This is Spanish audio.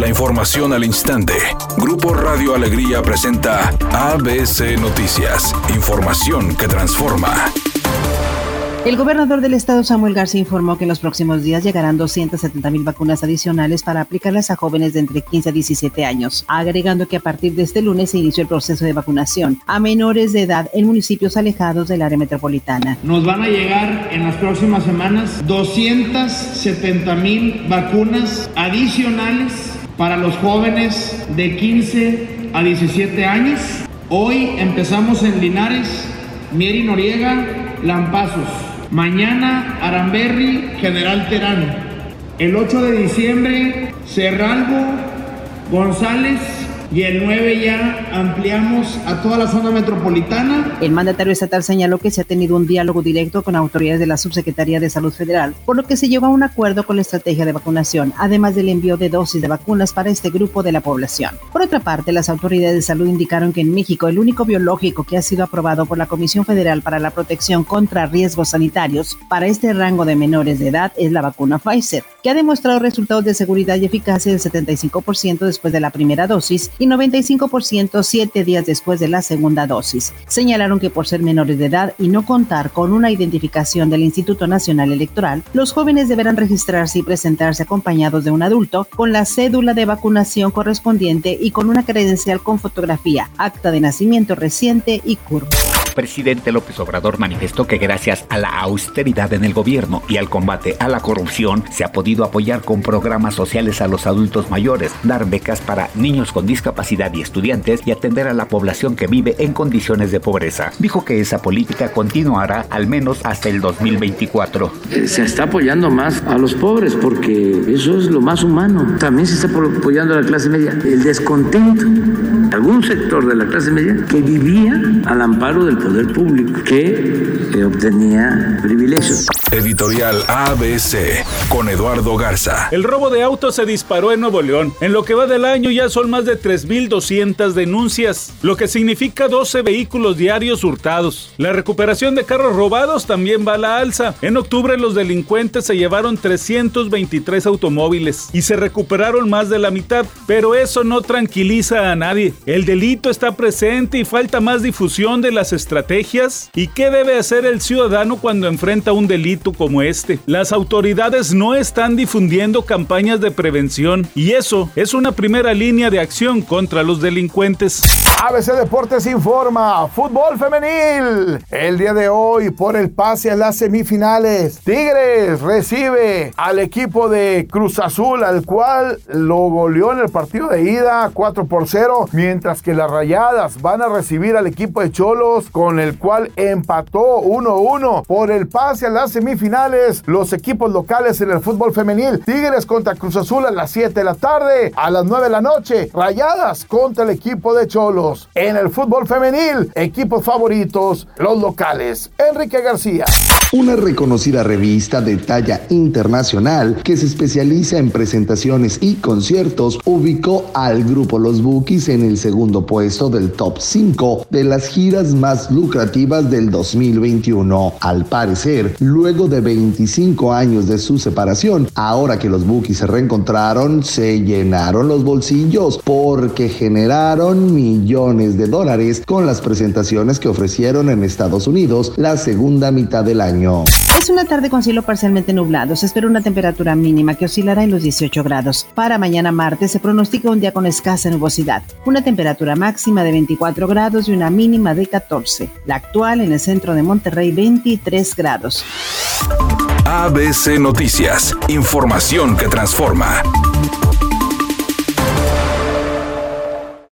La información al instante. Grupo Radio Alegría presenta ABC Noticias. Información que transforma. El gobernador del estado Samuel García informó que en los próximos días llegarán 270 mil vacunas adicionales para aplicarlas a jóvenes de entre 15 a 17 años, agregando que a partir de este lunes se inició el proceso de vacunación a menores de edad en municipios alejados del área metropolitana. Nos van a llegar en las próximas semanas 270 mil vacunas adicionales para los jóvenes de 15 a 17 años. Hoy empezamos en Linares, Mieri Noriega, Lampazos. Mañana Aramberri, General Terán. El 8 de diciembre, Cerralbo, González, y el 9 ya ampliamos a toda la zona metropolitana. El mandatario estatal señaló que se ha tenido un diálogo directo con autoridades de la Subsecretaría de Salud Federal, por lo que se llegó a un acuerdo con la estrategia de vacunación, además del envío de dosis de vacunas para este grupo de la población. Por otra parte, las autoridades de salud indicaron que en México el único biológico que ha sido aprobado por la Comisión Federal para la Protección contra Riesgos Sanitarios para este rango de menores de edad es la vacuna Pfizer, que ha demostrado resultados de seguridad y eficacia del 75% después de la primera dosis y 95% siete días después de la segunda dosis. Señalaron que por ser menores de edad y no contar con una identificación del Instituto Nacional Electoral, los jóvenes deberán registrarse y presentarse acompañados de un adulto con la cédula de vacunación correspondiente y con una credencial con fotografía, acta de nacimiento reciente y curva presidente López Obrador manifestó que gracias a la austeridad en el gobierno y al combate a la corrupción se ha podido apoyar con programas sociales a los adultos mayores, dar becas para niños con discapacidad y estudiantes y atender a la población que vive en condiciones de pobreza. Dijo que esa política continuará al menos hasta el 2024. Eh, se está apoyando más a los pobres porque eso es lo más humano. También se está apoyando a la clase media. El descontento, algún sector de la clase media que vivía al amparo del poder público que obtenía privilegios. Editorial ABC con Eduardo Garza. El robo de autos se disparó en Nuevo León. En lo que va del año ya son más de 3.200 denuncias, lo que significa 12 vehículos diarios hurtados. La recuperación de carros robados también va a la alza. En octubre los delincuentes se llevaron 323 automóviles y se recuperaron más de la mitad, pero eso no tranquiliza a nadie. El delito está presente y falta más difusión de las estrategias. ¿Y qué debe hacer el ciudadano cuando enfrenta un delito? como este. Las autoridades no están difundiendo campañas de prevención y eso es una primera línea de acción contra los delincuentes. ABC Deportes informa, fútbol femenil. El día de hoy por el pase a las semifinales, Tigres recibe al equipo de Cruz Azul, al cual lo goleó en el partido de ida 4 por 0, mientras que las Rayadas van a recibir al equipo de Cholos, con el cual empató 1-1 por el pase a las semifinales, los equipos locales en el fútbol femenil. Tigres contra Cruz Azul a las 7 de la tarde, a las 9 de la noche. Rayadas contra el equipo de Cholos. En el fútbol femenil, equipos favoritos, los locales. Enrique García. Una reconocida revista de talla internacional que se especializa en presentaciones y conciertos ubicó al grupo Los Bookies en el segundo puesto del top 5 de las giras más lucrativas del 2021. Al parecer, luego de 25 años de su separación, ahora que los Bookies se reencontraron, se llenaron los bolsillos porque generaron millones de dólares con las presentaciones que ofrecieron en Estados Unidos la segunda mitad del año. Es una tarde con cielo parcialmente nublado. Se espera una temperatura mínima que oscilará en los 18 grados. Para mañana martes se pronostica un día con escasa nubosidad. Una temperatura máxima de 24 grados y una mínima de 14. La actual en el centro de Monterrey 23 grados. ABC Noticias. Información que transforma.